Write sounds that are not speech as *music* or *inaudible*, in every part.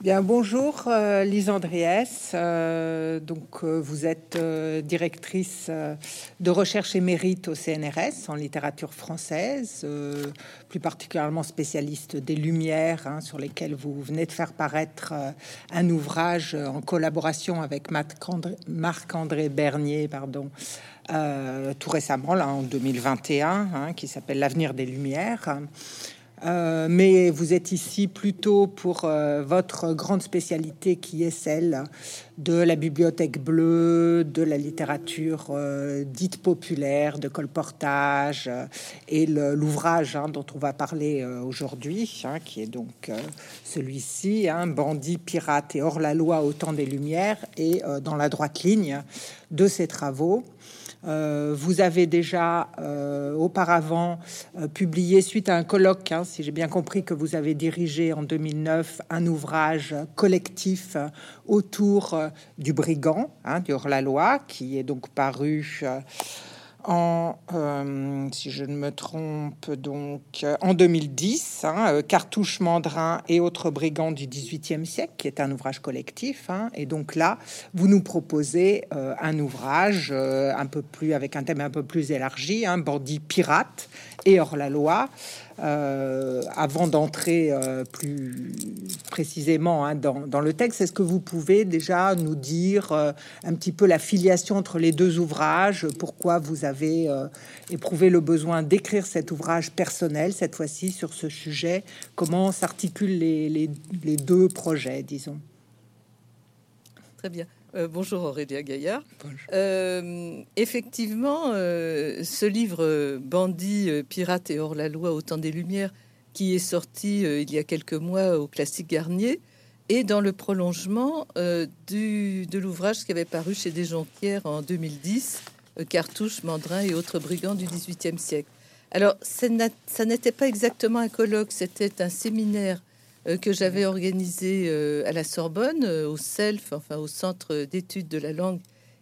Bien, bonjour euh, Lise Andriès. Euh, donc, euh, vous êtes directrice de recherche émérite au CNRS en littérature française, plus particulièrement spécialiste des Lumières, hein, sur lesquelles vous venez de faire paraître un ouvrage en collaboration avec Marc-André Bernier, pardon, tout récemment, là en 2021, hein, qui s'appelle L'avenir des Lumières. Euh, mais vous êtes ici plutôt pour euh, votre grande spécialité qui est celle de la bibliothèque bleue, de la littérature euh, dite populaire, de colportage et l'ouvrage hein, dont on va parler aujourd'hui, hein, qui est donc celui-ci, hein, Bandit, pirate et hors la loi au temps des Lumières, et dans la droite ligne de ces travaux. Euh, vous avez déjà euh, auparavant euh, publié, suite à un colloque, hein, si j'ai bien compris que vous avez dirigé en 2009 un ouvrage collectif autour du brigand, hein, du hors-la-loi, qui est donc paru en, euh, si je ne me trompe, donc en 2010, hein, euh, Cartouche Mandrin et autres brigands du XVIIIe siècle, qui est un ouvrage collectif. Hein. et donc là, vous nous proposez euh, un ouvrage un peu plus avec un thème un peu plus élargi, hein, bandit pirate et hors la loi. Euh, avant d'entrer euh, plus précisément hein, dans, le texte, est-ce que vous pouvez déjà nous dire euh, un petit peu la filiation entre les deux ouvrages? Pourquoi vous avez éprouvé le besoin d'écrire cet ouvrage personnel, cette fois-ci sur ce sujet? Comment s'articulent les deux projets, disons? Très bien. Euh, bonjour Aurélia Gaillard. Euh, effectivement, euh, ce livre Bandit, pirate et hors la loi au temps des Lumières, qui est sorti il y a quelques mois au Classique Garnier, est dans le prolongement du, de l'ouvrage qui avait paru chez Desjonquières en 2010, Cartouche, Mandrin et autres brigands du XVIIIe siècle. Alors, ça n'était pas exactement un colloque, c'était un séminaire euh, que j'avais organisé euh, à la Sorbonne, euh, au CELF, enfin au Centre d'études de la langue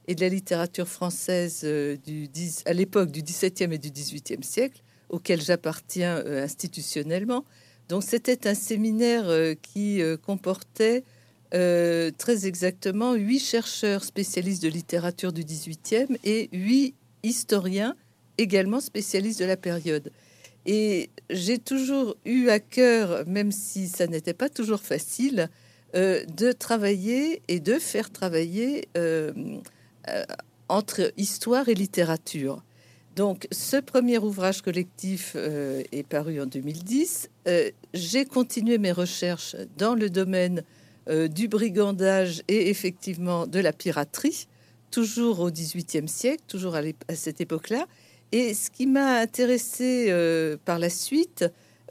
et de la littérature française du à l'époque du XVIIe et du XVIIIe siècle, auquel j'appartiens institutionnellement. Donc c'était un séminaire qui comportait très exactement huit chercheurs spécialistes de littérature du XVIIIe et huit historiens également spécialistes de la période. Et j'ai toujours eu à cœur, même si ça n'était pas toujours facile, euh, de travailler et de faire travailler euh, euh, entre histoire et littérature. Donc, ce premier ouvrage collectif est paru en 2010. j'ai continué mes recherches dans le domaine du brigandage et effectivement de la piraterie, toujours au XVIIIe siècle, toujours à cette époque-là. Et ce qui m'a intéressé euh, par la suite,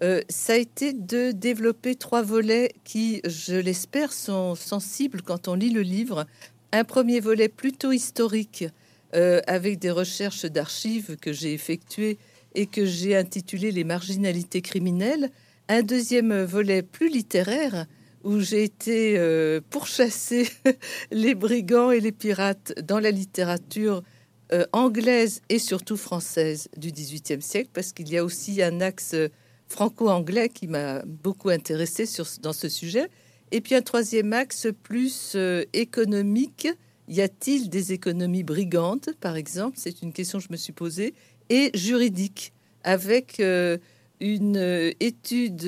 euh, ça a été de développer trois volets qui, je l'espère, sont sensibles quand on lit le livre. Un premier volet plutôt historique, euh, avec des recherches d'archives que j'ai effectuées et que j'ai intitulé Les marginalités criminelles. Un deuxième volet plus littéraire, où j'ai été pourchasser *laughs* les brigands et les pirates dans la littérature euh, anglaise et surtout française du XVIIIe siècle, parce qu'il y a aussi un axe franco-anglais qui m'a beaucoup intéressé dans ce sujet. Et puis un troisième axe plus euh, économique. Y a-t-il des économies brigantes, par exemple? C'est une question que je me suis posée. Et juridique, avec euh, une étude.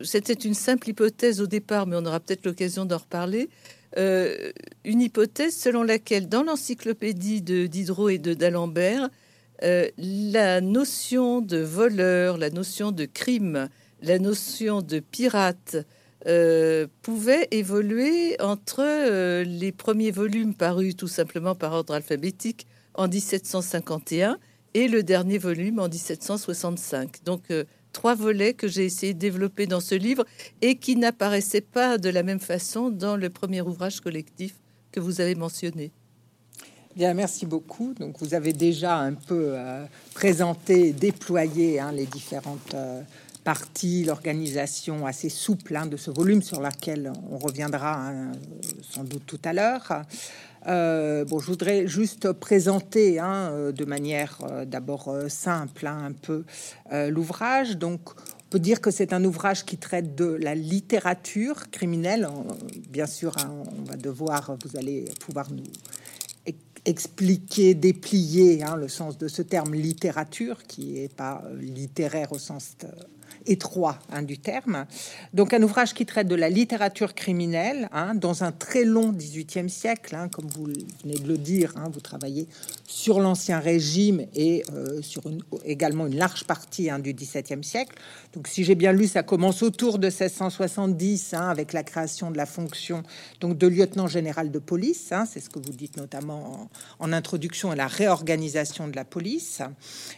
C'était une simple hypothèse au départ, mais on aura peut-être l'occasion d'en reparler euh, une hypothèse selon laquelle, dans l'encyclopédie de Diderot et de d'Alembert, euh, la notion de voleur, la notion de crime, la notion de pirate euh, pouvait évoluer entre les premiers volumes parus tout simplement par ordre alphabétique en 1751 et le dernier volume en 1765. Donc trois volets que j'ai essayé de développer dans ce livre et qui n'apparaissaient pas de la même façon dans le premier ouvrage collectif que vous avez mentionné. Bien, merci beaucoup. Donc, vous avez déjà un peu euh, présenté, déployé hein, les différentes l'organisation assez souple hein, de ce volume sur laquelle on reviendra hein, sans doute tout à l'heure. Euh, bon, je voudrais juste présenter hein, euh, de manière euh, d'abord simple un peu l'ouvrage. Donc, On peut dire que c'est un ouvrage qui traite de la littérature criminelle. Bien sûr, on va devoir, vous allez pouvoir nous expliquer, déplier le sens de ce terme littérature, qui n'est pas littéraire au sens étroit hein, du terme. Donc un ouvrage qui traite de la littérature criminelle hein, dans un très long 18e siècle, hein, comme vous venez de le dire, vous travaillez sur l'Ancien Régime et euh, sur une, également une large partie du 17e siècle. Donc si j'ai bien lu, ça commence autour de 1670 avec la création de la fonction donc de lieutenant général de police. C'est ce que vous dites notamment en, introduction à la réorganisation de la police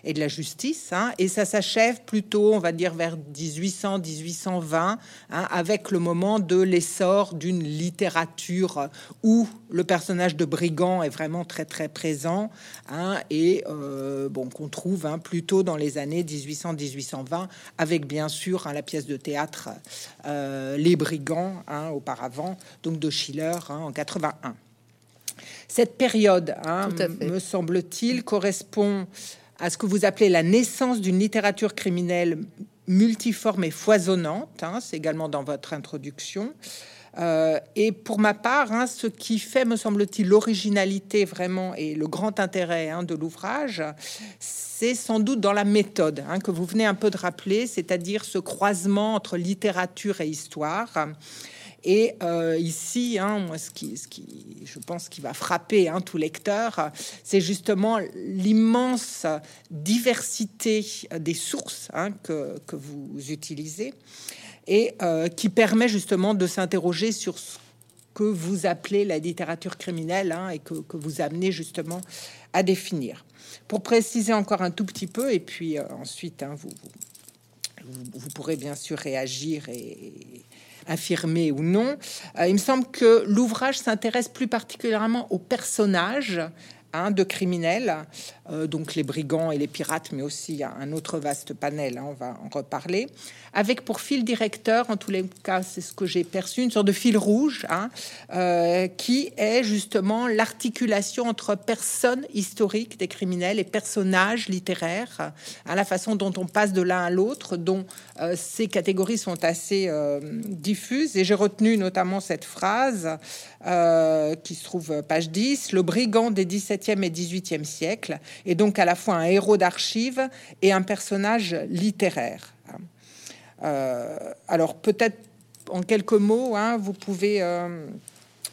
et de la justice. Et ça s'achève plutôt, on va dire, vers 1800-1820, hein, avec le moment de l'essor d'une littérature où le personnage de brigand est vraiment très très présent hein, et euh, bon qu'on trouve hein, plutôt dans les années 1800-1820, avec bien sûr la pièce de théâtre euh, Les Brigands auparavant, donc de Schiller en 81. Cette période, me semble-t-il, correspond à ce que vous appelez la naissance d'une littérature criminelle multiforme et foisonnante. Hein, c'est également dans votre introduction. Euh, et pour ma part, hein, ce qui fait, me semble-t-il, l'originalité vraiment et le grand intérêt hein, de l'ouvrage, c'est sans doute dans la méthode que vous venez un peu de rappeler, c'est-à-dire ce croisement entre littérature et histoire. Et euh, ici, hein, moi, ce qui, je pense, qui va frapper hein, tout lecteur, c'est justement l'immense diversité des sources hein, que, vous utilisez et euh, qui permet justement de s'interroger sur ce que vous appelez la littérature criminelle et que, vous amenez justement à définir. Pour préciser encore un tout petit peu, et puis euh, ensuite, vous, vous, pourrez bien sûr réagir et, affirmé ou non. Euh, il me semble que l'ouvrage s'intéresse plus particulièrement aux personnages hein, de criminels, euh, donc les brigands et les pirates, mais aussi un autre vaste panel, hein, on va en reparler, avec pour fil directeur, en tous les cas, c'est ce que j'ai perçu, une sorte de fil rouge, hein, euh, qui est justement l'articulation entre personnes historiques des criminels et personnages littéraires, à la façon dont on passe de l'un à l'autre, dont euh, ces catégories sont assez diffuses. Et j'ai retenu notamment cette phrase qui se trouve page 10, le brigand des 17e et 18e siècles est donc à la fois un héros d'archives et un personnage littéraire. Euh, alors peut-être en quelques mots, hein, vous pouvez euh,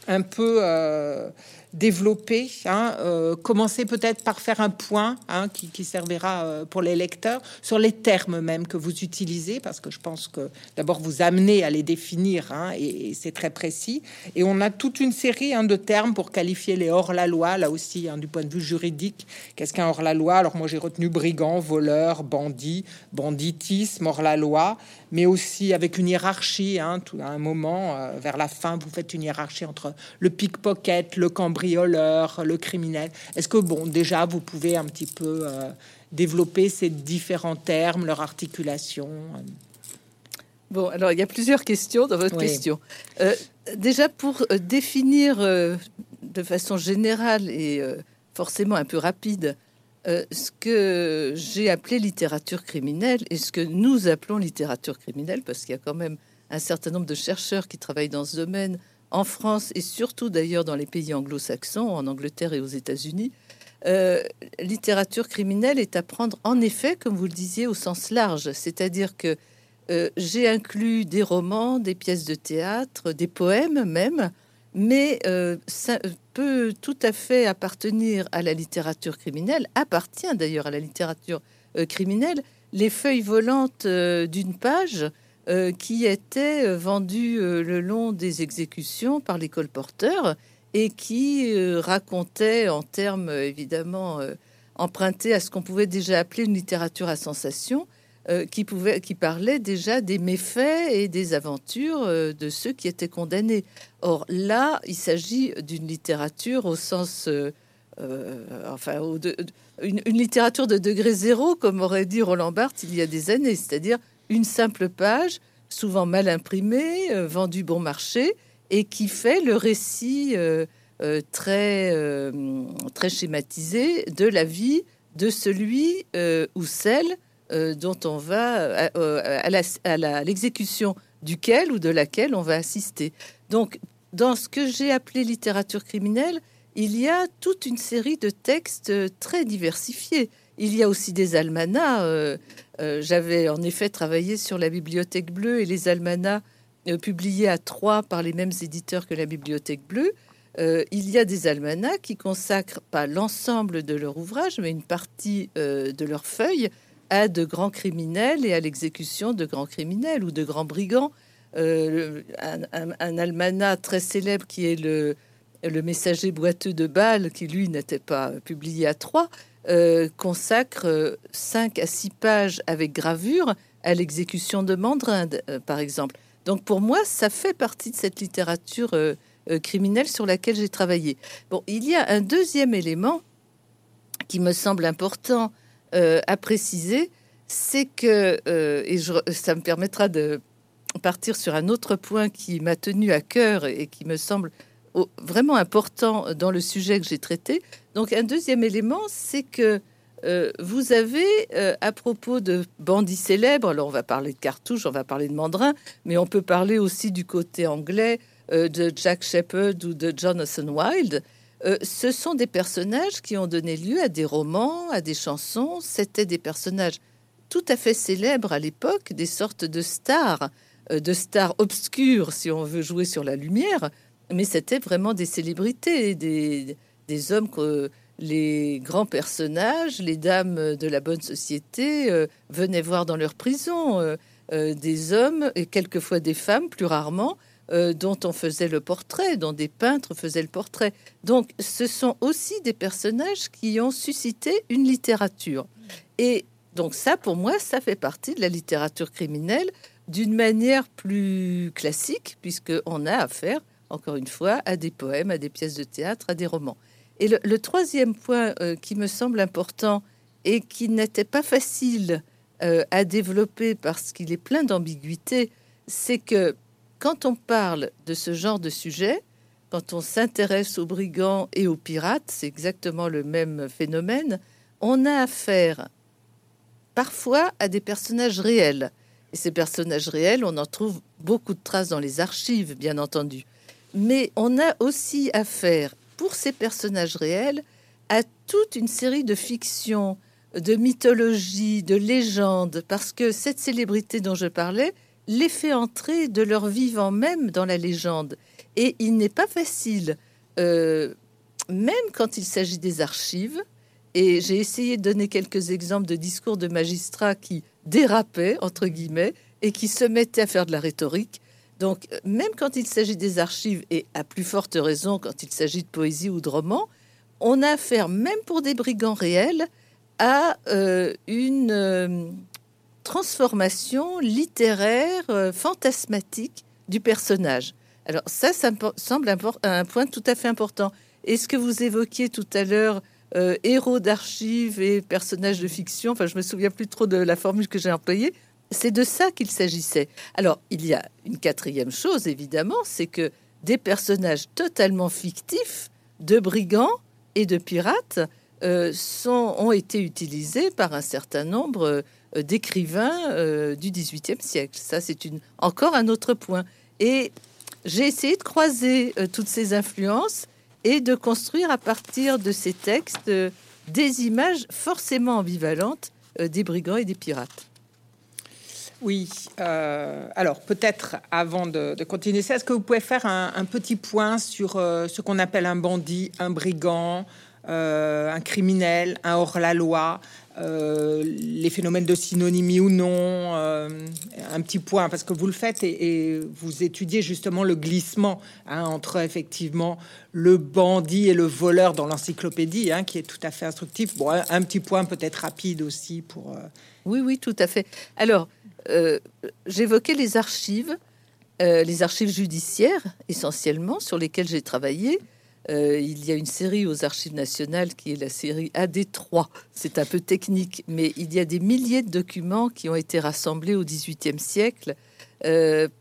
un peu euh, développer, hein, euh, commencer peut-être par faire un point hein, qui, servira euh, pour les lecteurs sur les termes même que vous utilisez, parce que je pense que d'abord vous amenez à les définir hein, et, c'est très précis. Et on a toute une série de termes pour qualifier les hors-la-loi, là aussi du point de vue juridique. Qu'est-ce qu'un hors-la-loi? Alors moi j'ai retenu brigand, voleur, bandit, banditisme, hors-la-loi, mais aussi avec une hiérarchie. tout à un moment, euh, vers la fin, vous faites une hiérarchie entre le pickpocket, le cambrioleur, le criminel. Est-ce que, bon, déjà, vous pouvez un petit peu euh, développer ces différents termes, leur articulation Bon, alors il y a plusieurs questions dans votre question. Euh, déjà, pour euh, définir de façon générale et forcément un peu rapide ce que j'ai appelé littérature criminelle et ce que nous appelons littérature criminelle, parce qu'il y a quand même un certain nombre de chercheurs qui travaillent dans ce domaine en France et surtout d'ailleurs dans les pays anglo-saxons, en Angleterre et aux États-Unis, euh, littérature criminelle est à prendre en effet, comme vous le disiez, au sens large. C'est-à-dire que euh, j'ai inclus des romans, des pièces de théâtre, des poèmes même, mais euh, ça peut tout à fait appartenir à la littérature criminelle, appartient d'ailleurs à la littérature criminelle, les feuilles volantes d'une page euh, qui était euh, vendu euh, le long des exécutions par les colporteurs et qui racontait en termes évidemment empruntés à ce qu'on pouvait déjà appeler une littérature à sensation, qui, pouvait, qui parlait déjà des méfaits et des aventures de ceux qui étaient condamnés. Or là, il s'agit d'une littérature au sens... enfin, une, littérature de degré zéro, comme aurait dit Roland Barthes il y a des années, c'est-à-dire une simple page, souvent mal imprimée, euh, vendue bon marché, et qui fait le récit euh, euh, très, très schématisé de la vie de celui ou celle dont on va à, l'exécution duquel ou de laquelle on va assister. Donc, dans ce que j'ai appelé littérature criminelle, il y a toute une série de textes très diversifiés. Il y a aussi des almanachs. Euh, euh, j'avais en effet travaillé sur la Bibliothèque bleue et les almanachs euh, publiés à Troyes par les mêmes éditeurs que la Bibliothèque bleue. il y a des almanachs qui consacrent pas l'ensemble de leur ouvrage, mais une partie de leurs feuilles à de grands criminels et à l'exécution de grands criminels ou de grands brigands. Un, un, almanach très célèbre qui est le, messager boiteux de Bâle, qui lui n'était pas publié à Troyes, euh, consacre 5 euh, à 6 pages avec gravure à l'exécution de Mandrin, euh, par exemple. Donc pour moi, ça fait partie de cette littérature criminelle sur laquelle j'ai travaillé. Bon, il y a un deuxième élément qui me semble important à préciser, c'est que, et ça me permettra de partir sur un autre point qui m'a tenu à cœur et qui me semble vraiment important dans le sujet que j'ai traité. Donc un deuxième élément, c'est que euh, vous avez, euh, à propos de bandits célèbres, alors on va parler de cartouches, on va parler de mandrin, mais on peut parler aussi du côté anglais euh, de Jack Shepherd ou de Jonathan Wild. Ce sont des personnages qui ont donné lieu à des romans, à des chansons. C'était des personnages tout à fait célèbres à l'époque, des sortes de stars, de stars obscures, si on veut jouer sur la lumière, mais c'était vraiment des célébrités, des, des hommes que les grands personnages, les dames de la bonne société euh, venaient voir dans leur prison, euh, euh, des hommes et quelquefois des femmes, plus rarement, dont on faisait le portrait, dont des peintres faisaient le portrait. Donc ce sont aussi des personnages qui ont suscité une littérature. Et donc ça, pour moi, ça fait partie de la littérature criminelle d'une manière plus classique, puisqu'on a affaire encore une fois, à des poèmes, à des pièces de théâtre, à des romans. Et le, troisième point euh, qui me semble important et qui n'était pas facile euh, à développer parce qu'il est plein d'ambiguïté, c'est que quand on parle de ce genre de sujet, quand on s'intéresse aux brigands et aux pirates, c'est exactement le même phénomène, on a affaire parfois à des personnages réels. Et ces personnages réels, on en trouve beaucoup de traces dans les archives, bien entendu mais on a aussi affaire, pour ces personnages réels, à toute une série de fictions, de mythologies, de légendes, parce que cette célébrité dont je parlais les fait entrer de leur vivant même dans la légende. Et il n'est pas facile, euh, même quand il s'agit des archives, et j'ai essayé de donner quelques exemples de discours de magistrats qui dérapaient, entre guillemets, et qui se mettaient à faire de la rhétorique, donc, même quand il s'agit des archives, et à plus forte raison quand il s'agit de poésie ou de roman, on a affaire, même pour des brigands réels, à euh, une euh, transformation littéraire euh, fantasmatique du personnage. Alors ça, ça me semble un point tout à fait important. Et ce que vous évoquiez tout à l'heure, héros d'archives et personnages de fiction, enfin je me souviens plus trop de la formule que j'ai employée, c'est de ça qu'il s'agissait. Alors, il y a une quatrième chose, évidemment, c'est que des personnages totalement fictifs de brigands et de pirates euh, ont été utilisés par un certain nombre euh, d'écrivains euh, du XVIIIe siècle. Ça, c'est une, encore un autre point. Et j'ai essayé de croiser toutes ces influences et de construire à partir de ces textes des images forcément ambivalentes des brigands et des pirates. Oui, euh, alors peut-être avant de, continuer ça, est-ce que vous pouvez faire un, petit point sur euh, ce qu'on appelle un bandit, un brigand, euh, un criminel, un hors-la-loi, les phénomènes de synonymie ou non, un petit point, parce que vous le faites et, vous étudiez justement le glissement hein, entre effectivement le bandit et le voleur dans l'encyclopédie, hein, qui est tout à fait instructif. Bon, un petit point peut-être rapide aussi pour... Oui, oui, tout à fait. Alors, euh, j'évoquais les archives, euh, les archives judiciaires essentiellement sur lesquelles j'ai travaillé. Euh, il y a une série aux archives nationales qui est la série AD3. C'est un peu technique, mais il y a des milliers de documents qui ont été rassemblés au XVIIIe siècle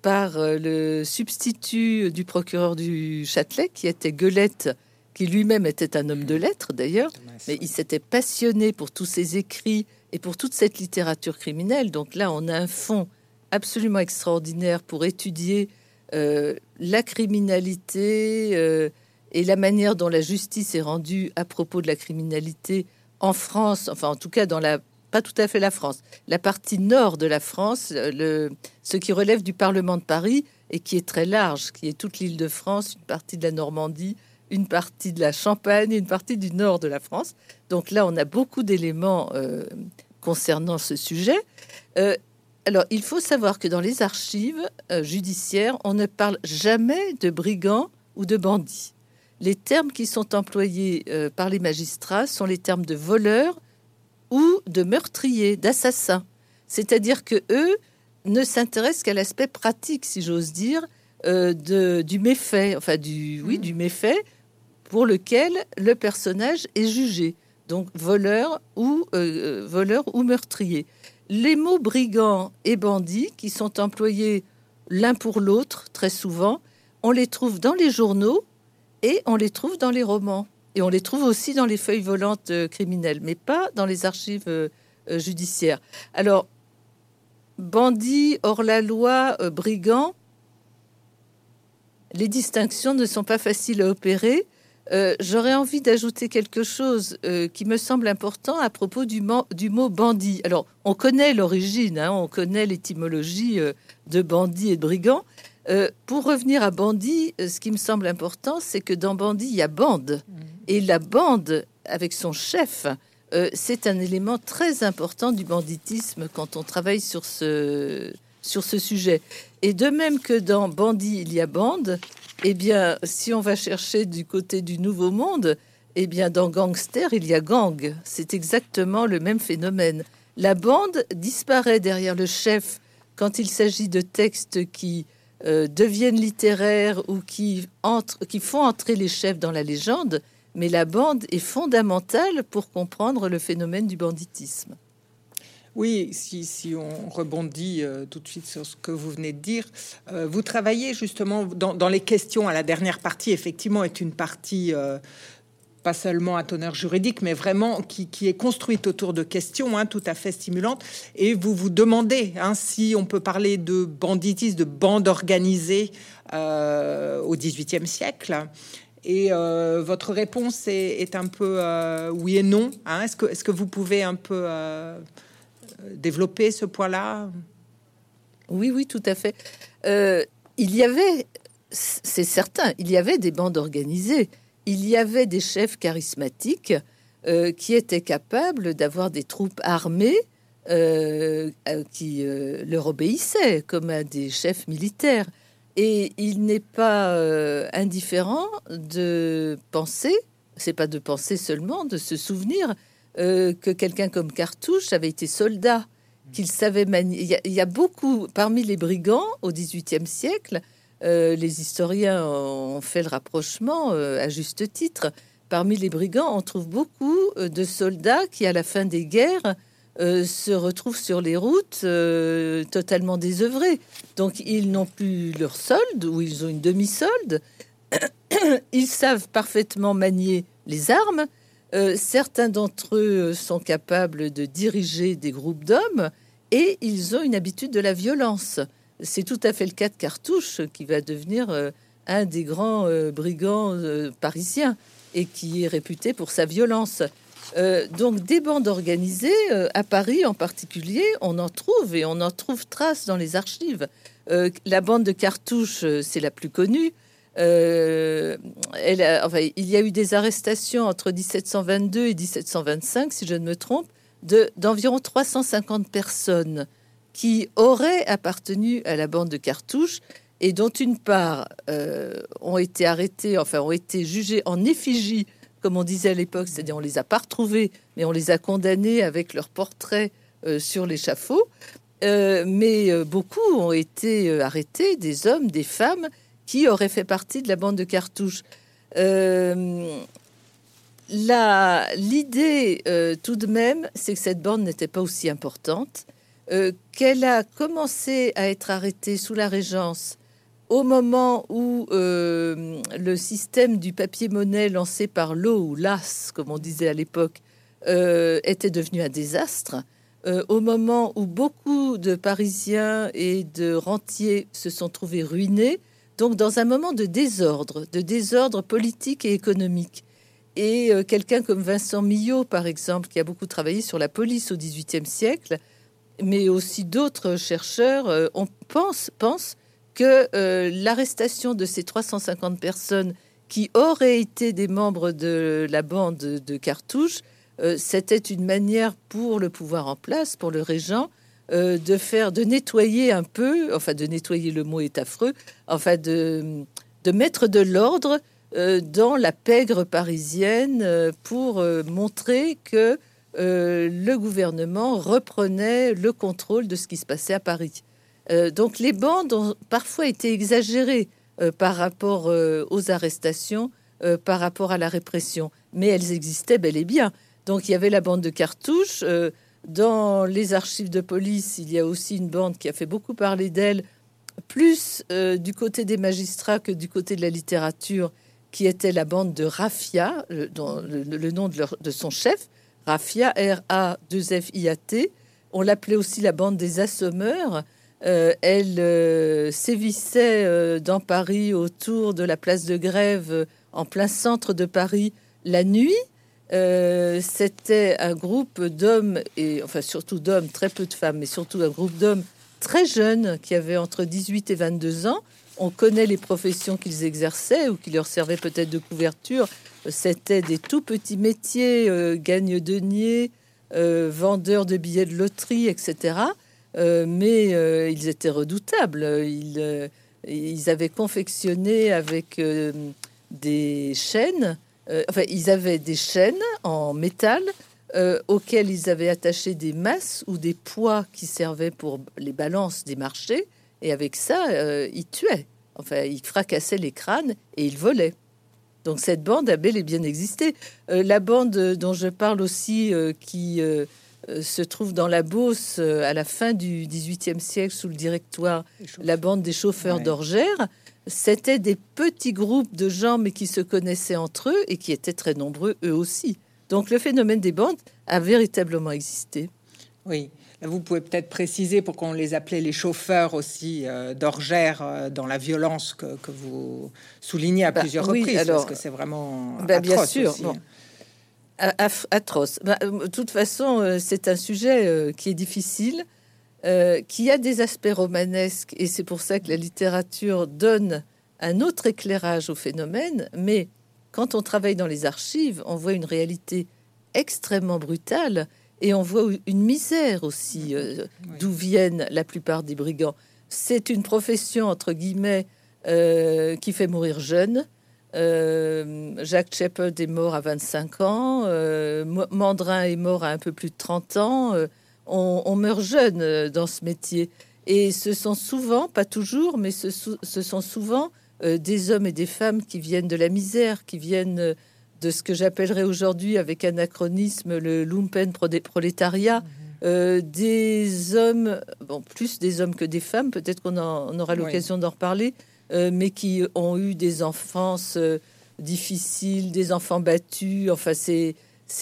par le substitut du procureur du Châtelet, qui était Guelette, qui lui-même était un homme de lettres d'ailleurs, mais il s'était passionné pour tous ses écrits et pour toute cette littérature criminelle. Donc là, on a un fonds absolument extraordinaire pour étudier euh, la criminalité euh, et la manière dont la justice est rendue à propos de la criminalité en France, enfin en tout cas dans la pas tout à fait la France, la partie nord de la France, ce qui relève du Parlement de Paris et qui est très large, qui est toute l'île de France, une partie de la Normandie, une partie de la Champagne, une partie du nord de la France. Donc là, on a beaucoup d'éléments euh, concernant ce sujet. Alors, il faut savoir que dans les archives euh, judiciaires, on ne parle jamais de brigands ou de bandits. Les termes qui sont employés euh, par les magistrats sont les termes de voleurs ou de meurtriers, d'assassins. C'est-à-dire que eux ne s'intéressent qu'à l'aspect pratique, si j'ose dire, euh, de, du méfait, enfin du, oui, mmh. du méfait pour lequel le personnage est jugé. Donc voleur ou voleur ou meurtrier les mots brigand et bandit, qui sont employés l'un pour l'autre très souvent, on les trouve dans les journaux et on les trouve dans les romans. Et on les trouve aussi dans les feuilles volantes euh, criminelles, mais pas dans les archives euh, euh, judiciaires. Alors, bandit, hors la loi, brigand, les distinctions ne sont pas faciles à opérer. J'aurais envie d'ajouter quelque chose qui me semble important à propos du, mot bandit. Alors, on connaît l'origine, hein, on connaît l'étymologie de bandit et de brigand. Pour revenir à bandit, ce qui me semble important, c'est que dans bandit, il y a bande. Mmh. Et la bande, avec son chef, c'est un élément très important du banditisme quand on travaille sur ce, sur ce sujet. Et de même que dans bandit, il y a bande, eh bien, si on va chercher du côté du Nouveau Monde, eh bien, dans Gangster, il y a gang. C'est exactement le même phénomène. La bande disparaît derrière le chef quand il s'agit de textes qui euh, deviennent littéraires ou qui, qui font entrer les chefs dans la légende, mais la bande est fondamentale pour comprendre le phénomène du banditisme. Oui, si, on rebondit euh, tout de suite sur ce que vous venez de dire, euh, vous travaillez justement dans, les questions à la dernière partie, effectivement, est une partie pas seulement à teneur juridique, mais vraiment qui, est construite autour de questions hein, tout à fait stimulantes. Et vous vous demandez hein, si on peut parler de banditisme, de bande organisée au XVIIIe siècle. Et votre réponse est, un peu oui et non. Hein. Est-ce que, vous pouvez un peu développer ce point-là? Oui, oui, tout à fait. Euh, il y avait, c'est certain, il y avait des bandes organisées, il y avait des chefs charismatiques euh, qui étaient capables d'avoir des troupes armées euh, qui leur obéissaient comme à des chefs militaires. Et il n'est pas indifférent de penser, c'est pas de penser seulement, de se souvenir euh, que quelqu'un comme Cartouche avait été soldat, qu'il savait manier. Il, y, a beaucoup, parmi les brigands au XVIIIe siècle, euh, les historiens ont fait le rapprochement euh, à juste titre. Parmi les brigands, on trouve beaucoup de soldats qui, à la fin des guerres, se retrouvent sur les routes totalement désœuvrés. Donc, ils n'ont plus leur solde ou ils ont une demi-solde. *clears throat* ils savent parfaitement manier les armes euh, certains d'entre eux sont capables de diriger des groupes d'hommes et ils ont une habitude de la violence. C'est tout à fait le cas de Cartouche, qui va devenir euh, un des grands euh, brigands parisiens et qui est réputé pour sa violence. donc des bandes organisées, à Paris en particulier, on en trouve et on en trouve trace dans les archives. la bande de Cartouche, c'est la plus connue. Euh, il y a eu des arrestations entre 1722 et 1725, si je ne me trompe, d'environ 350 personnes qui auraient appartenu à la bande de Cartouche et dont une part euh, ont été arrêtées, enfin ont été jugées en effigie, comme on disait à l'époque, c'est-à-dire on les a pas retrouvées, mais on les a condamnées avec leurs portraits euh, sur l'échafaud. mais beaucoup ont été arrêtés, des hommes, des femmes, qui aurait fait partie de la bande de cartouches. Euh, L'idée, euh, tout de même, c'est que cette bande n'était pas aussi importante, euh, qu'elle a commencé à être arrêtée sous la Régence au moment où euh, le système du papier-monnaie lancé par l'eau ou l'as, comme on disait à l'époque, était devenu un désastre. au moment où beaucoup de Parisiens et de rentiers se sont trouvés ruinés, donc dans un moment de désordre, de désordre politique et économique. Et quelqu'un comme Vincent Millot, par exemple, qui a beaucoup travaillé sur la police au XVIIIe siècle, mais aussi d'autres chercheurs, on pense, que l'arrestation de ces 350 personnes qui auraient été des membres de la bande de Cartouche, euh, c'était une manière pour le pouvoir en place, pour le régent, euh, de faire, de nettoyer un peu, enfin de nettoyer le mot est affreux, enfin de, mettre de l'ordre euh, dans la pègre parisienne pour montrer que le gouvernement reprenait le contrôle de ce qui se passait à Paris. donc les bandes ont parfois été exagérées euh, par rapport euh, aux arrestations, euh, par rapport à la répression. Mais elles existaient bel et bien. Donc il y avait la bande de cartouches. dans les archives de police, il y a aussi une bande qui a fait beaucoup parler d'elle, plus du côté des magistrats que du côté de la littérature, qui était la bande de Raffia, le, nom de, son chef, Raffia, R-A-2-F-I-A-T. On l'appelait aussi la bande des assommeurs. Euh, elle euh, sévissait euh, dans Paris autour de la place de Grève, en plein centre de Paris, la nuit. C'était un groupe d'hommes, et enfin surtout d'hommes, très peu de femmes, mais surtout un groupe d'hommes très jeunes qui avaient entre 18 et 22 ans. On connaît les professions qu'ils exerçaient ou qui leur servaient peut-être de couverture. C'était des tout petits métiers, gagne-deniers, vendeurs de billets de loterie, etc. Euh, mais euh, ils étaient redoutables. Ils, euh, ils avaient confectionné avec des chaînes, enfin, ils avaient des chaînes en métal auxquelles ils avaient attaché des masses ou des poids qui servaient pour les balances des marchés. Et avec ça, ils tuaient. Enfin, ils fracassaient les crânes et ils volaient. Donc cette bande a bel et bien existé. la bande dont je parle aussi, qui euh, se trouve dans la Beauce euh, à la fin du XVIIIe siècle sous le directoire la bande des chauffeurs d'orgères. C'était des petits groupes de gens mais qui se connaissaient entre eux et qui étaient très nombreux eux aussi. Donc le phénomène des bandes a véritablement existé. Oui. Vous pouvez peut-être préciser pour qu'on les appelait les chauffeurs aussi euh, d'orgères dans la violence que, vous soulignez à bah plusieurs reprises, alors, parce que c'est vraiment bah, bien sûr. Hein atroce. Bah, euh, de toute façon, euh, c'est un sujet euh, qui est difficile, qui a des aspects romanesques, et c'est pour ça que la littérature donne un autre éclairage au phénomène. Mais quand on travaille dans les archives, on voit une réalité extrêmement brutale et on voit une misère aussi d'où viennent la plupart des brigands. C'est une profession entre guillemets qui fait mourir jeune euh, Jacques Shepherd est mort à 25 ans. Euh, Mandrin est mort à un peu plus de 30 ans. Euh, on, meurt jeune dans ce métier. Et ce sont souvent, pas toujours, mais ce, sont souvent des hommes et des femmes qui viennent de la misère, qui viennent de ce que j'appellerais aujourd'hui, avec anachronisme, le lumpen prolétariat. Mhm. des hommes, bon, plus des hommes que des femmes, peut-être qu'on aura l'occasion d'en reparler, euh, mais qui ont eu des enfances euh, difficiles, des enfants battus. Enfin, c'est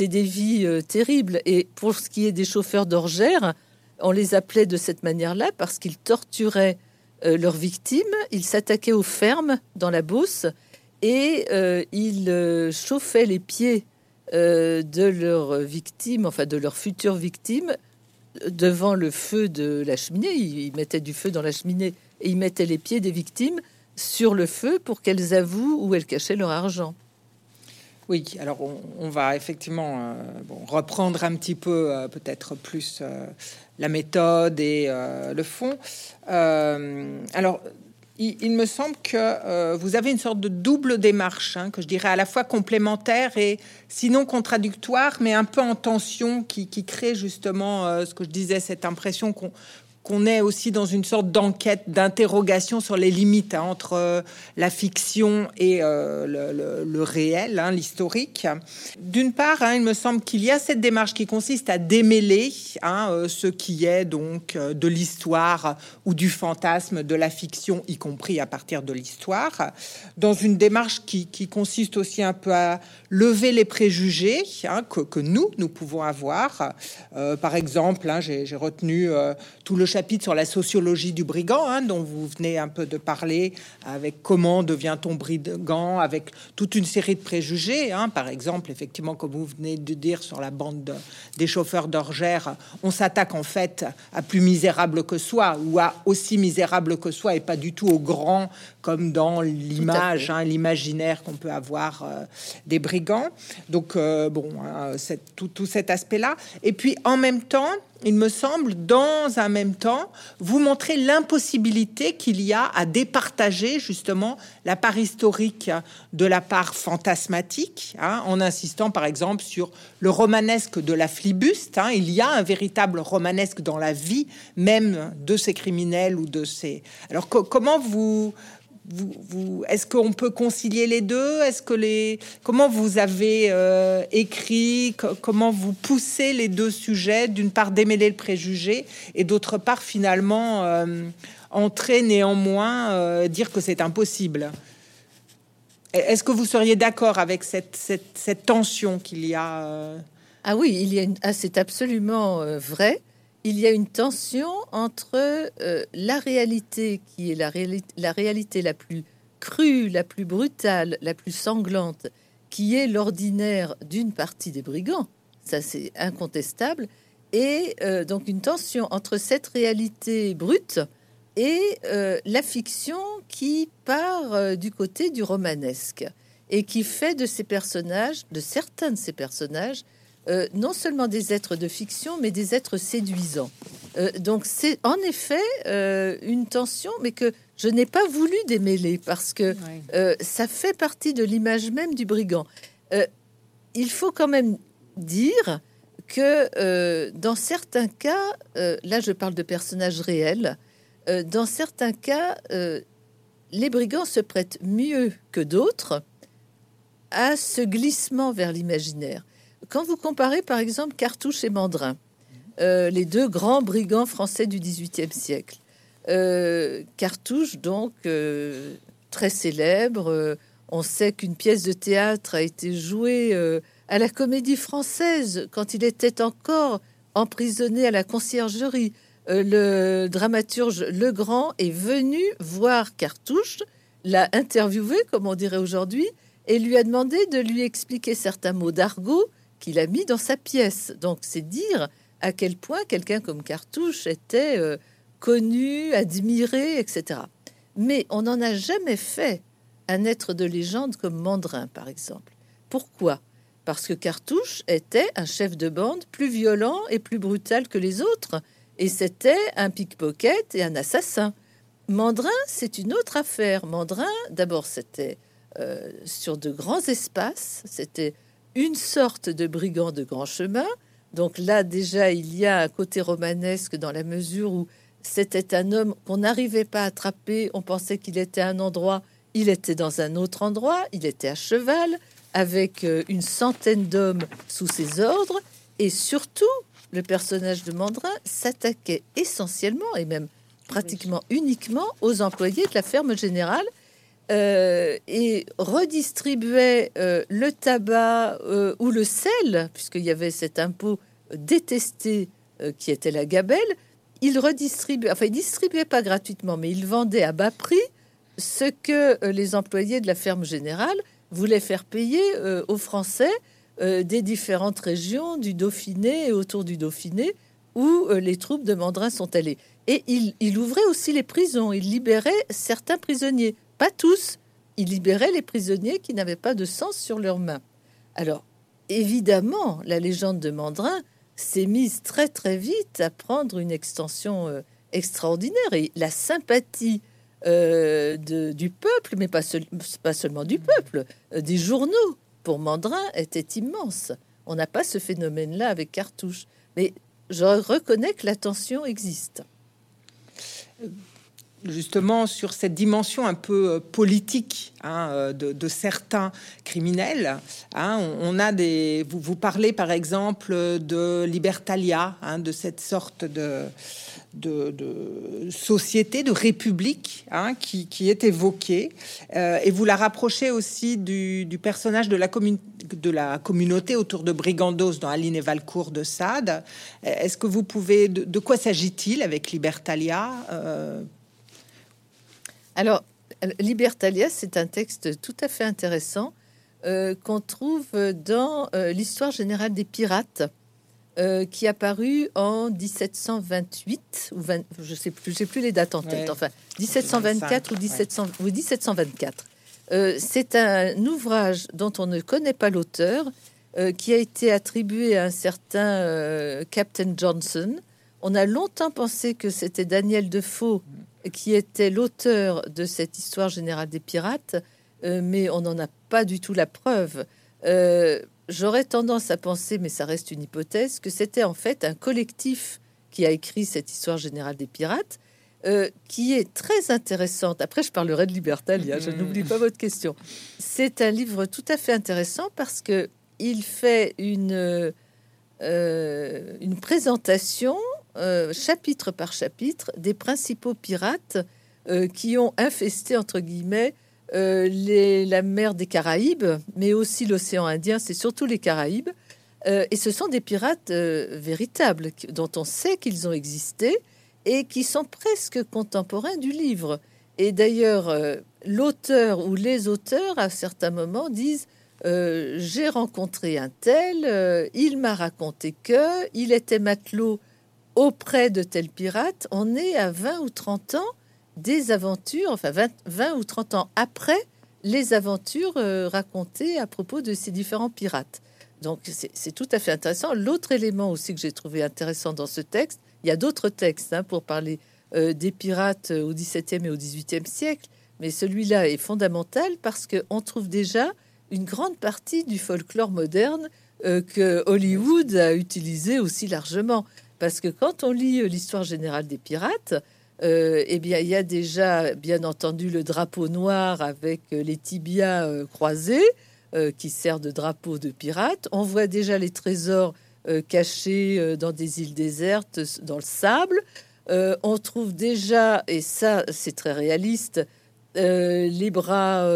des vies euh, terribles. Et pour ce qui est des chauffeurs d'orgères, on les appelait de cette manière-là parce qu'ils torturaient leurs victimes, ils s'attaquaient aux fermes dans la Beauce et ils chauffaient les pieds de leurs victimes, enfin de leurs futures victimes, devant le feu de la cheminée. Ils mettaient du feu dans la cheminée et ils mettaient les pieds des victimes sur le feu pour qu'elles avouent où elles cachaient leur argent. Oui, alors on, va effectivement euh, reprendre un petit peu, euh, peut-être plus euh, la méthode et le fond. alors, il, me semble que vous avez une sorte de double démarche, hein, que je dirais à la fois complémentaire et sinon contradictoire, mais un peu en tension, qui, qui crée justement ce que je disais, cette impression qu'on qu'on est aussi dans une sorte d'enquête, d'interrogation sur les limites hein, entre euh, la fiction et euh, le, réel, hein, l'historique. D'une part, hein, il me semble qu'il y a cette démarche qui consiste à démêler euh, ce qui est donc de l'histoire ou du fantasme de la fiction, y compris à partir de l'histoire, dans une démarche qui, consiste aussi un peu à lever les préjugés que, que, nous, nous pouvons avoir. par exemple, j'ai retenu tout le chapitre sur la sociologie du brigand, hein, dont vous venez un peu de parler, avec comment devient-on brigand, avec toute une série de préjugés. Hein. Par exemple, effectivement, comme vous venez de dire sur la bande des chauffeurs d'orgères, on s'attaque en fait à plus misérable que soi, ou à aussi misérable que soi, et pas du tout au grand, comme dans l'image, hein, l'imaginaire qu'on peut avoir euh, des brigands. Donc, euh, bon, tout, tout cet aspect-là. Et puis, en même temps, il me semble, dans un même temps, vous montrer l'impossibilité qu'il y a à départager justement la part historique de la part fantasmatique, hein, en insistant par exemple sur le romanesque de la flibuste. Hein. il y a un véritable romanesque dans la vie même de ces criminels ou de ces... Alors comment vous vous, est-ce qu'on peut concilier les deux? Est-ce que les comment vous avez euh, écrit? Comment vous poussez les deux sujets? D'une part, démêler le préjugé et d'autre part, finalement, euh, entrer néanmoins euh, dire que c'est impossible. Est-ce que vous seriez d'accord avec cette, tension qu'il y a Ah oui, il y a ah, c'est absolument vrai il y a une tension entre euh, la réalité qui est la, réalité la plus crue, la plus brutale, la plus sanglante, qui est l'ordinaire d'une partie des brigands, ça c'est incontestable, et euh, donc une tension entre cette réalité brute et euh, la fiction qui part du côté du romanesque et qui fait de ces personnages, de certains de ces personnages, euh, non seulement des êtres de fiction, mais des êtres séduisants. Euh, donc c'est en effet euh, une tension, mais que je n'ai pas voulu démêler parce que ça fait partie de l'image même du brigand. il faut quand même dire que dans certains cas, là je parle de personnages réels, dans certains cas, les brigands se prêtent mieux que d'autres à ce glissement vers l'imaginaire. Quand vous comparez par exemple Cartouche et Mandrin, euh, les deux grands brigands français du XVIIIe siècle, euh, Cartouche donc euh, très célèbre, on sait qu'une pièce de théâtre a été jouée à la Comédie Française quand il était encore emprisonné à la conciergerie. le dramaturge Legrand est venu voir Cartouche, l'a interviewé, comme on dirait aujourd'hui, et lui a demandé de lui expliquer certains mots d'argot qu'il a mis dans sa pièce. Donc c'est dire à quel point quelqu'un comme Cartouche était euh, connu, admiré, etc. Mais on n'en a jamais fait un être de légende comme Mandrin, par exemple. Pourquoi? Parce que Cartouche était un chef de bande plus violent et plus brutal que les autres, et c'était un pickpocket et un assassin. Mandrin, c'est une autre affaire. Mandrin, d'abord, c'était euh, sur de grands espaces, c'était une sorte de brigand de grand chemin. Donc là, déjà, il y a un côté romanesque dans la mesure où c'était un homme qu'on n'arrivait pas à attraper. On pensait qu'il était à un endroit, il était dans un autre endroit, il était à cheval, avec euh, une centaine d'hommes sous ses ordres. Et surtout, le personnage de Mandrin s'attaquait essentiellement et même pratiquement uniquement aux employés de la ferme générale euh, et redistribuait euh, le tabac euh, ou le sel, puisqu'il y avait cet impôt détesté qui était la gabelle, il redistribuait, enfin il distribuait pas gratuitement, mais il vendait à bas prix ce que les employés de la ferme générale voulaient faire payer aux Français des différentes régions du Dauphiné et autour du Dauphiné où les troupes de Mandrin sont allées. Et il, il ouvrait aussi les prisons, il libérait certains prisonniers pas tous, il libérait les prisonniers qui n'avaient pas de sang sur leurs mains. Alors, évidemment, la légende de Mandrin s'est mise très très vite à prendre une extension euh, extraordinaire et la sympathie euh, du peuple, mais pas, seulement du peuple, euh, des journaux pour Mandrin était immense. On n'a pas ce phénomène-là avec Cartouche, mais je reconnais que la tension existe. Justement sur cette dimension un peu euh, politique hein, euh, de, certains criminels. Hein. on, a des, vous, parlez par exemple de Libertalia, hein, de cette sorte de, société, de république qui, est évoquée, euh, et vous la rapprochez aussi du, personnage de la, de la communauté autour de Brigandos dans Aline et Valcourt de Sade. Est-ce que vous pouvez, de, quoi s'agit-il avec Libertalia alors, Libertalia, c'est un texte tout à fait intéressant euh, qu'on trouve dans euh, l'histoire générale des pirates, euh, qui a paru en 1728 ou je sais plus, j'ai plus les dates en tête. Enfin, 1724 ou 1700 ou 1724. c'est un ouvrage dont on ne connaît pas l'auteur, qui a été attribué à un certain Captain Johnson. On a longtemps pensé que c'était Daniel Defoe qui était l'auteur de cette histoire générale des pirates, euh, mais on n'en a pas du tout la preuve. Euh, j'aurais tendance à penser, mais ça reste une hypothèse, que c'était en fait un collectif qui a écrit cette histoire générale des pirates, euh, qui est très intéressante. Après, je parlerai de Libertalia, je n'oublie pas votre question. C'est un livre tout à fait intéressant parce que il fait une, une présentation euh, chapitre par chapitre, des principaux pirates euh, qui ont infesté, entre guillemets, euh, la mer des Caraïbes, mais aussi l'océan Indien, c'est surtout les Caraïbes. et ce sont des pirates véritables, dont on sait qu'ils ont existé et qui sont presque contemporains du livre. Et d'ailleurs, l'auteur ou les auteurs, à certains moments, disent J'ai rencontré un tel, il m'a raconté que, il était matelot auprès de tels pirates, on est à 20 ou 30 ans des aventures, enfin 20, ou 30 ans après les aventures euh, racontées à propos de ces différents pirates. Donc c'est tout à fait intéressant. L'autre élément aussi que j'ai trouvé intéressant dans ce texte, il y a d'autres textes hein, pour parler euh, des pirates euh, au XVIIe et au XVIIIe siècle, mais celui-là est fondamental parce qu'on trouve déjà une grande partie du folklore moderne que Hollywood a utilisé aussi largement. Parce que quand on lit euh, l'histoire générale des pirates, euh, eh bien, il y a déjà, bien entendu, le drapeau noir avec euh, les tibias croisés, qui sert de drapeau de pirates. On voit déjà les trésors cachés dans des îles désertes, dans le sable. on trouve déjà, et ça, c'est très réaliste, les bras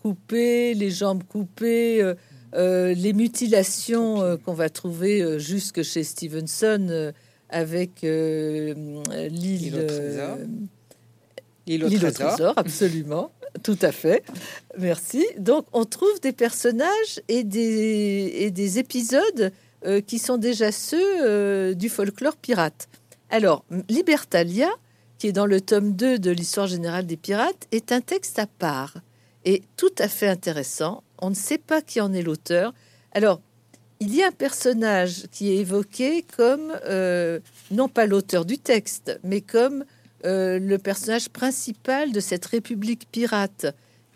coupés, les jambes coupées. Les mutilations qu'on va trouver jusque chez Stevenson avec euh, l'île euh, l'île au, trésor. absolument, *laughs* tout à fait. Merci. Donc, on trouve des personnages et des, et des épisodes euh, qui sont déjà ceux du folklore pirate. Alors, Libertalia, qui est dans le tome 2 de l'histoire générale des pirates, est un texte à part et tout à fait intéressant. On ne sait pas qui en est l'auteur. Alors, il y a un personnage qui est évoqué comme, euh, non pas l'auteur du texte, mais comme euh, le personnage principal de cette république pirate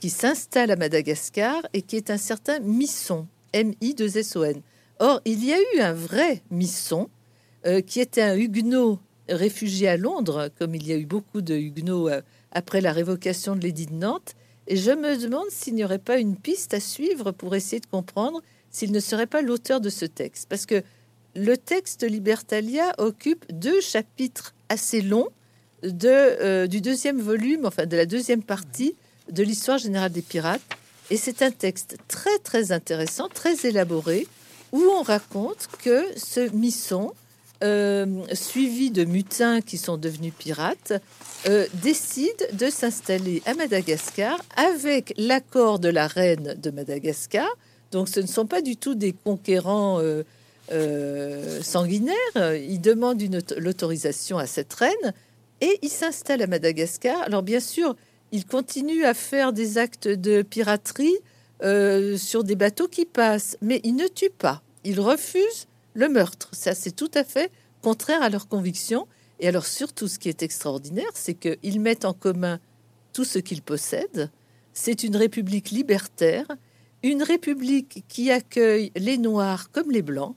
qui s'installe à Madagascar et qui est un certain Misson, M-I-2-S-O-N. Or, il y a eu un vrai Misson euh, qui était un huguenot réfugié à Londres, comme il y a eu beaucoup de huguenots après la révocation de l'édit de Nantes. Et je me demande s'il n'y aurait pas une piste à suivre pour essayer de comprendre s'il ne serait pas l'auteur de ce texte. Parce que le texte Libertalia occupe deux chapitres assez longs euh, du deuxième volume, enfin de la deuxième partie de l'histoire générale des pirates. Et c'est un texte très très intéressant, très élaboré, où on raconte que ce Misson, euh, suivi de mutins qui sont devenus pirates, euh, décide de s'installer à Madagascar avec l'accord de la reine de Madagascar, donc ce ne sont pas du tout des conquérants euh, euh, sanguinaires. Ils demandent l'autorisation à cette reine et ils s'installent à Madagascar. Alors bien sûr, ils continuent à faire des actes de piraterie sur des bateaux qui passent, mais ils ne tuent pas. Ils refusent le meurtre. Ça, c'est tout à fait contraire à leurs convictions. Et alors surtout, ce qui est extraordinaire, c'est qu'ils mettent en commun tout ce qu'ils possèdent. C'est une république libertaire une république qui accueille les Noirs comme les Blancs,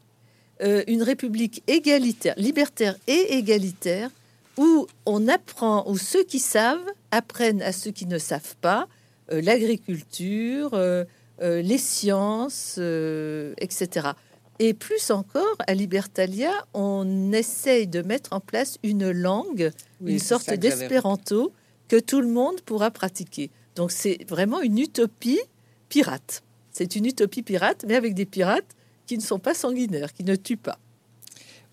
euh, une république égalitaire, libertaire et égalitaire, où on apprend, où ceux qui savent apprennent à ceux qui ne savent pas euh, l'agriculture, euh, les sciences, etc. Et plus encore, à Libertalia, on essaye de mettre en place une langue, une sorte d'espéranto que tout le monde pourra pratiquer. Donc c'est vraiment une utopie pirate. C'est une utopie pirate, mais avec des pirates qui ne sont pas sanguinaires, qui ne tuent pas.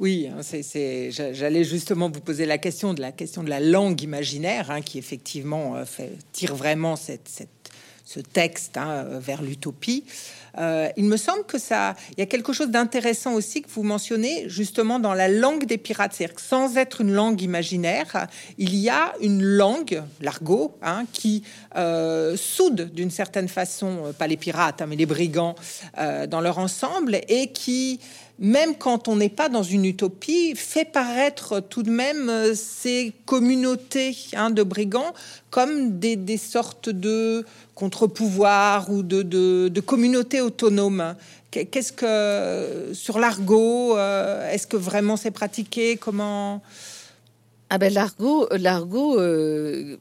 Oui, hein, c'est, j'allais justement vous poser la question de la question de la langue imaginaire, hein, qui effectivement euh, fait, tire vraiment cette, ce texte hein, vers l'utopie. Euh, il me semble que ça, il y a quelque chose d'intéressant aussi que vous mentionnez justement dans la langue des pirates, c'est-à-dire que sans être une langue imaginaire, il y a une langue, l'argot, qui euh, soude d'une certaine façon, pas les pirates, mais les brigands dans leur ensemble et qui même quand on n'est pas dans une utopie, fait paraître tout de même euh, ces communautés hein, de brigands comme des, sortes de contre-pouvoirs ou de, communautés autonomes. Qu'est-ce que sur l'argot, euh, est-ce que vraiment c'est pratiqué? Comment? Ah ben l'argot, l'argot euh,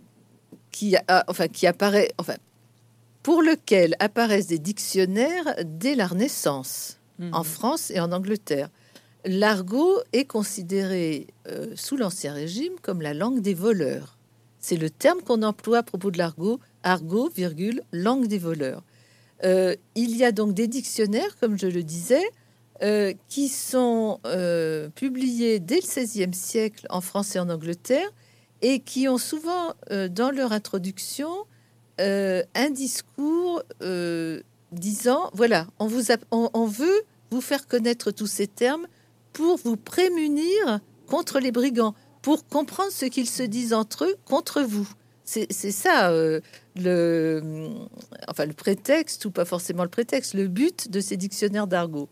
qui, enfin, qui apparaît, enfin, pour lequel apparaissent des dictionnaires dès la Renaissance en mhm. France et en Angleterre. L'argot est considéré euh, sous l'Ancien Régime comme la langue des voleurs. C'est le terme qu'on emploie à propos de l'argot, argot, virgule, langue des voleurs. Euh, il y a donc des dictionnaires, comme je le disais, euh, qui sont publiés dès le XVIe siècle en France et en Angleterre et qui ont souvent dans leur introduction un discours disant voilà, on, veut vous faire connaître tous ces termes pour vous prémunir contre les brigands, pour comprendre ce qu'ils se disent entre eux contre vous. C'est ça euh, le, enfin, le prétexte, ou pas forcément le prétexte, le but de ces dictionnaires d'argot.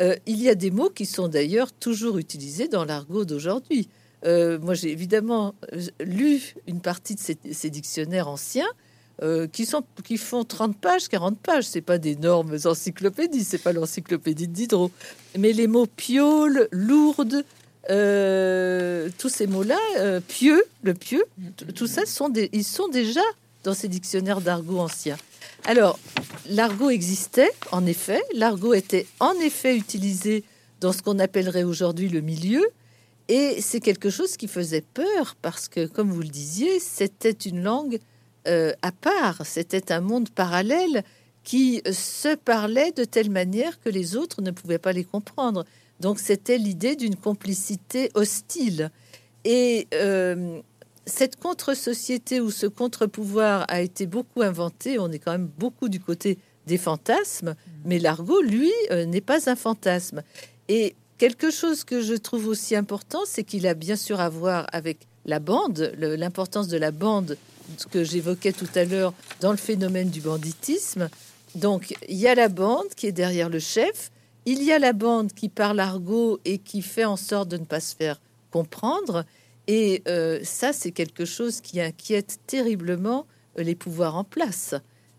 Euh, il y a des mots qui sont d'ailleurs toujours utilisés dans l'argot d'aujourd'hui. Euh, moi, j'ai évidemment lu une partie de ces dictionnaires anciens qui, sont, qui font 30 pages, 40 pages. C'est pas d'énormes encyclopédies, c'est pas l'encyclopédie de Diderot. Mais les mots piole, lourde, euh, tous ces mots-là, euh, pieux, le pieux, tout ça, sont des, ils sont déjà dans ces dictionnaires d'argot anciens. Alors, l'argot existait, en effet. L'argot était en effet utilisé dans ce qu'on appellerait aujourd'hui le milieu. Et c'est quelque chose qui faisait peur parce que, comme vous le disiez, c'était une langue euh, à part, c'était un monde parallèle qui se parlait de telle manière que les autres ne pouvaient pas les comprendre. Donc c'était l'idée d'une complicité hostile. Et euh, cette contre-société ou ce contre-pouvoir a été beaucoup inventé. On est quand même beaucoup du côté des fantasmes, mais l'argot, lui, euh, n'est pas un fantasme. Et quelque chose que je trouve aussi important, c'est qu'il a bien sûr à voir avec la bande, l'importance de la bande que j'évoquais tout à l'heure dans le phénomène du banditisme. Donc, il y a la bande qui est derrière le chef, il y a la bande qui parle argot et qui fait en sorte de ne pas se faire comprendre. Et euh, ça, c'est quelque chose qui inquiète terriblement euh, les pouvoirs en place.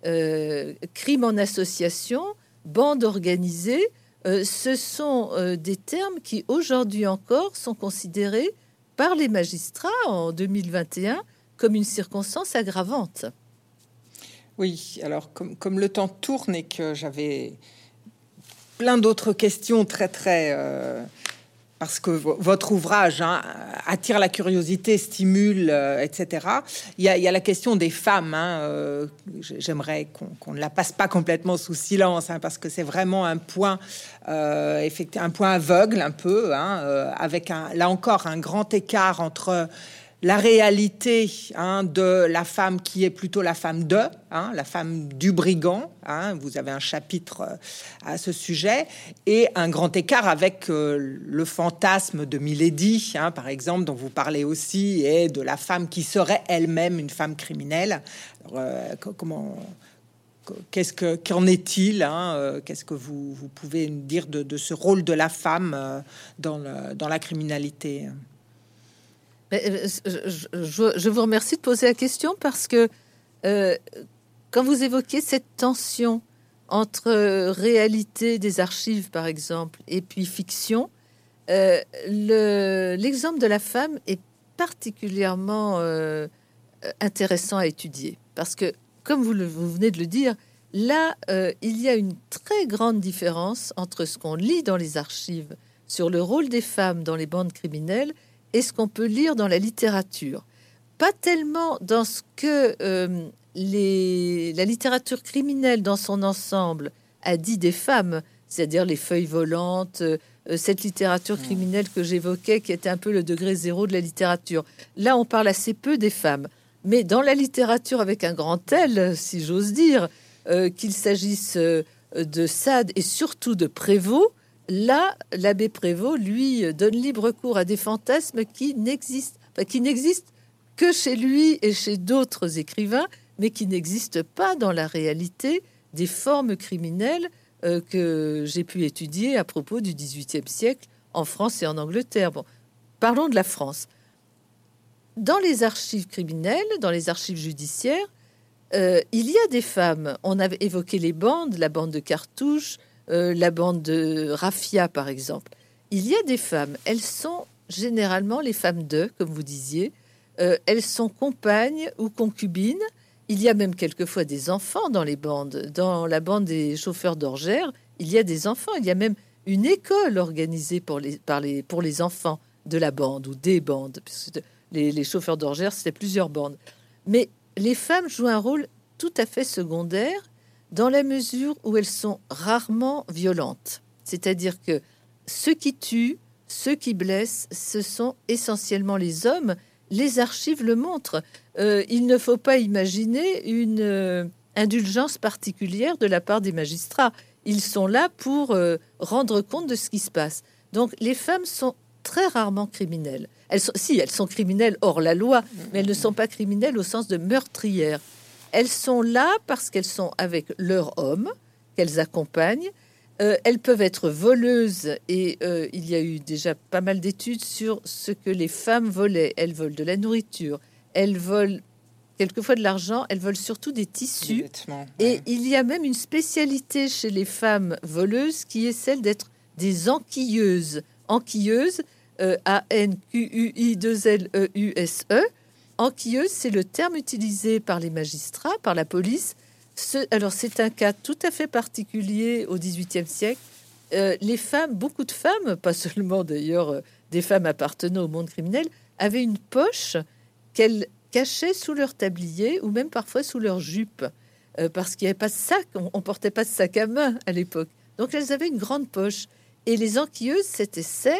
Euh, crime en association, bande organisée, ce sont des termes qui aujourd'hui encore sont considérés par les magistrats en 2021 comme une circonstance aggravante. Oui, alors comme, comme le temps tourne et que j'avais plein d'autres questions très très... Euh, parce que votre ouvrage hein, attire la curiosité, stimule, euh, etc. Il y, a, la question des femmes. Hein, euh, J'aimerais qu'on ne la passe pas complètement sous silence, hein, parce que c'est vraiment un point, effectivement, un point aveugle un peu, avec un, là encore un grand écart entre la réalité hein, de la femme qui est plutôt la femme de, hein, la femme du brigand. Hein, vous avez un chapitre euh, à ce sujet et un grand écart avec euh, le fantasme de Milady, par exemple, dont vous parlez aussi, et de la femme qui serait elle-même une femme criminelle. Euh, comment Qu'est-ce que qu'en est-il Qu'est-ce que vous, pouvez dire de, ce rôle de la femme dans la criminalité? Euh, je, vous remercie de poser la question parce que euh, quand vous évoquez cette tension entre euh, réalité des archives, par exemple, et puis fiction, l'exemple de la femme est particulièrement euh, intéressant à étudier. Parce que, comme vous, venez de le dire, là, euh, il y a une très grande différence entre ce qu'on lit dans les archives sur le rôle des femmes dans les bandes criminelles et ce qu'on peut lire dans la littérature. Pas tellement dans ce que euh, les, la littérature criminelle dans son ensemble a dit des femmes, c'est-à-dire les feuilles volantes, euh, cette littérature mmh. criminelle que j'évoquais, qui était un peu le degré zéro de la littérature. Là, on parle assez peu des femmes. Mais dans la littérature avec un grand L, si j'ose dire, euh, qu'il s'agisse de Sade et surtout de Prévost, là, l'abbé Prévost, lui, donne libre cours à des fantasmes qui n'existent, qui n'existent que chez lui et chez d'autres écrivains, mais qui n'existent pas dans la réalité des formes criminelles euh, que j'ai pu étudier à propos du XVIIIe siècle en France et en Angleterre. Bon, parlons de la France. Dans les archives criminelles, dans les archives judiciaires, euh, il y a des femmes. On avait évoqué les bandes, la bande de Cartouche, euh, la bande de Raffia, par exemple. Il y a des femmes. Elles sont généralement les femmes d'eux, comme vous disiez. elles sont compagnes ou concubines. Il y a même quelquefois des enfants dans les bandes. Dans la bande des chauffeurs d'orgères, il y a des enfants. Il y a même une école organisée pour les, par les, pour les enfants de la bande ou des bandes. Les, les chauffeurs d'orgères, c'était plusieurs bandes. Mais les femmes jouent un rôle tout à fait secondaire dans la mesure où elles sont rarement violentes. C'est-à-dire que ceux qui tuent, ceux qui blessent, ce sont essentiellement les hommes. Les archives le montrent. Euh, il ne faut pas imaginer une euh, indulgence particulière de la part des magistrats. Ils sont là pour euh, rendre compte de ce qui se passe. Donc les femmes sont très rarement criminelles. Si, elles sont criminelles hors la loi, mais elles ne sont pas criminelles au sens de meurtrières. Elles sont là parce qu'elles sont avec leur homme, qu'elles accompagnent. elles peuvent être voleuses et il y a eu déjà pas mal d'études sur ce que les femmes volaient. Elles volent de la nourriture, elles volent quelquefois de l'argent, elles volent surtout des tissus. Et il y a même une spécialité chez les femmes voleuses qui est celle d'être des enquilleuses. Enquilleuses, euh, A-N-Q-U-I-2-L-E-U-S-E. E. Enquilleuse, c'est le terme utilisé par les magistrats, par la police. alors, c'est un cas tout à fait particulier au XVIIIe siècle. Euh, les femmes, beaucoup de femmes, pas seulement d'ailleurs euh, des femmes appartenant au monde criminel, avaient une poche qu'elles cachaient sous leur tablier ou même parfois sous leur jupe, euh, parce qu'il n'y avait pas de sac, on, ne portait pas de sac à main à l'époque. Donc elles avaient une grande poche. Et les enquilleuses, c'était celles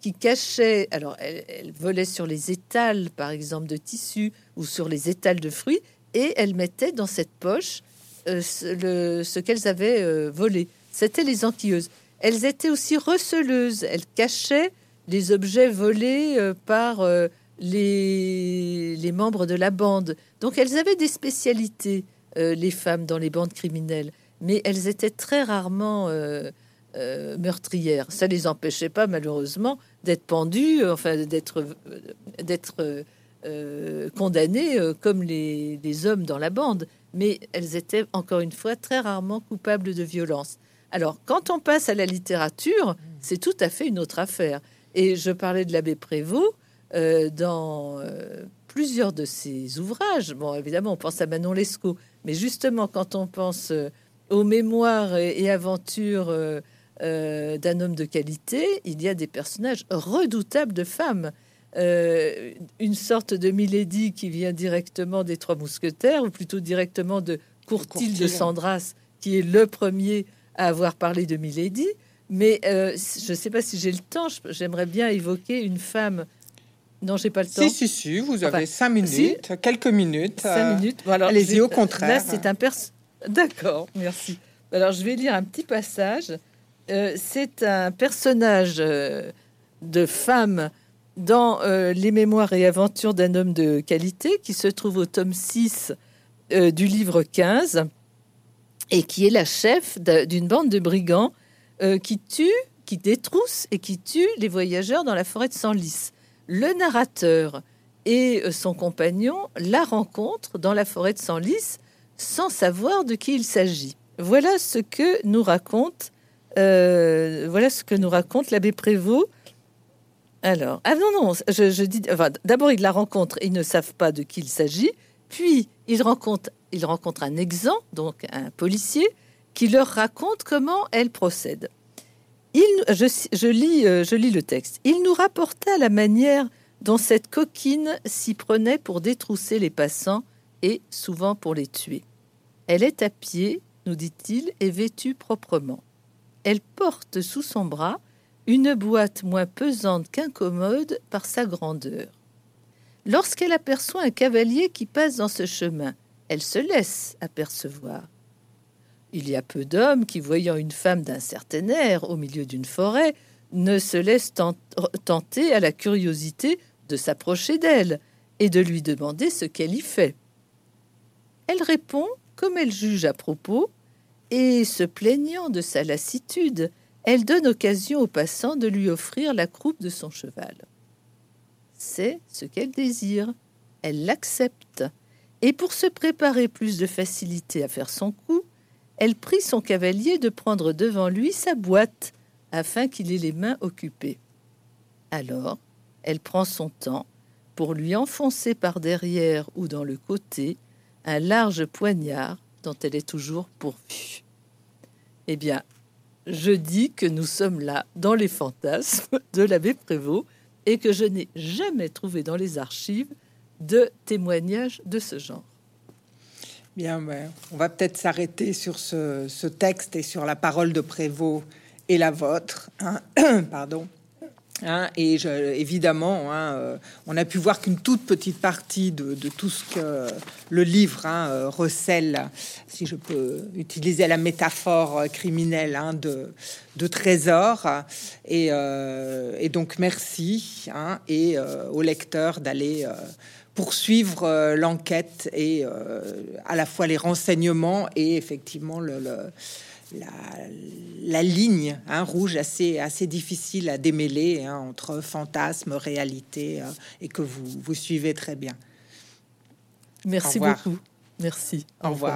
qui cachaient, alors elles, volaient sur les étals, par exemple, de tissus ou sur les étals de fruits, et elles mettaient dans cette poche euh, ce, qu'elles avaient euh, volé. C'était les enquilleuses. Elles étaient aussi receleuses. Elles cachaient les objets volés par les, membres de la bande. Donc elles avaient des spécialités, euh, les femmes, dans les bandes criminelles, mais elles étaient très rarement euh, euh, meurtrières. Ça les empêchait pas, malheureusement, d'être pendues, enfin d'être d'être condamnées comme les, les hommes dans la bande. Mais elles étaient, encore une fois, très rarement coupables de violence. Alors, quand on passe à la littérature, c'est tout à fait une autre affaire. Et je parlais de l'abbé Prévost. Euh, dans euh, plusieurs de ses ouvrages. Bon, évidemment, on pense à Manon Lescaut, mais justement, quand on pense euh, aux mémoires et, aventures d'un homme de qualité, il y a des personnages redoutables de femmes. une sorte de Milady qui vient directement des Trois Mousquetaires, ou plutôt directement de Courtil, de Sandras, qui est le premier à avoir parlé de Milady. Mais je ne sais pas si j'ai le temps, j'aimerais bien évoquer une femme non, j'ai pas le temps. Si, si, si, vous avez cinq minutes, quelques minutes. Cinq euh, minutes. Allez-y, au contraire. Là, c'est un. D'accord, merci. Alors, je vais lire un petit passage. Euh, c'est un personnage euh, de femme dans Les Mémoires et Aventures d'un homme de qualité qui se trouve au tome 6 du livre 15 et qui est la chef d'une bande de brigands qui tue, qui détrousse et qui tue les voyageurs dans la forêt de Senlis le narrateur et euh, son compagnon la rencontrent dans la forêt de Senlis sans savoir de qui il s'agit. Voilà ce que nous raconte, euh, voilà ce que nous raconte l'abbé Prévost Alors, ah non, non, je, dis, d'abord ils la rencontrent, ils ne savent pas de qui il s'agit, puis ils rencontrent, ils rencontrent un exempt, donc un policier, qui leur raconte comment elle procède. Il, je, lis, euh, je lis le texte. Il nous rapporta la manière dont cette coquine s'y prenait pour détrousser les passants et souvent pour les tuer. Elle est à pied, nous dit-il, et vêtue proprement. Elle porte sous son bras une boîte moins pesante qu'incommode par sa grandeur. Lorsqu'elle aperçoit un cavalier qui passe dans ce chemin, elle se laisse apercevoir. Il y a peu d'hommes qui, voyant une femme d'un certain air au milieu d'une forêt, ne se laissent tenter à la curiosité de s'approcher d'elle et de lui demander ce qu'elle y fait. Elle répond comme elle juge à propos, et, se plaignant de sa lassitude, elle donne occasion aux passants de lui offrir la croupe de son cheval. C'est ce qu'elle désire, elle l'accepte, et pour se préparer plus de facilité à faire son coup, elle prie son cavalier de prendre devant lui sa boîte, afin qu'il ait les mains occupées. Alors, elle prend son temps pour lui enfoncer par derrière ou dans le côté un large poignard dont elle est toujours pourvue. Eh bien, je dis que nous sommes là dans les fantasmes de l'abbé Prévost et que je n'ai jamais trouvé dans les archives de témoignages de ce genre. Bien, ben, on va peut-être s'arrêter sur ce, texte et sur la parole de Prévost et la vôtre. Hein. *coughs* Pardon. Hein, et je, évidemment, hein, euh, on a pu voir qu'une toute petite partie de, tout ce que le livre hein, euh, recèle, si je peux utiliser la métaphore euh, criminelle de, trésors. Et, donc, merci et au lecteur d'aller poursuivre l'enquête et à la fois les renseignements et effectivement le la, ligne hein, rouge assez, assez difficile à démêler hein, entre fantasme, réalité, euh, et que vous, vous suivez très bien. Merci beaucoup. Merci. Au, revoir.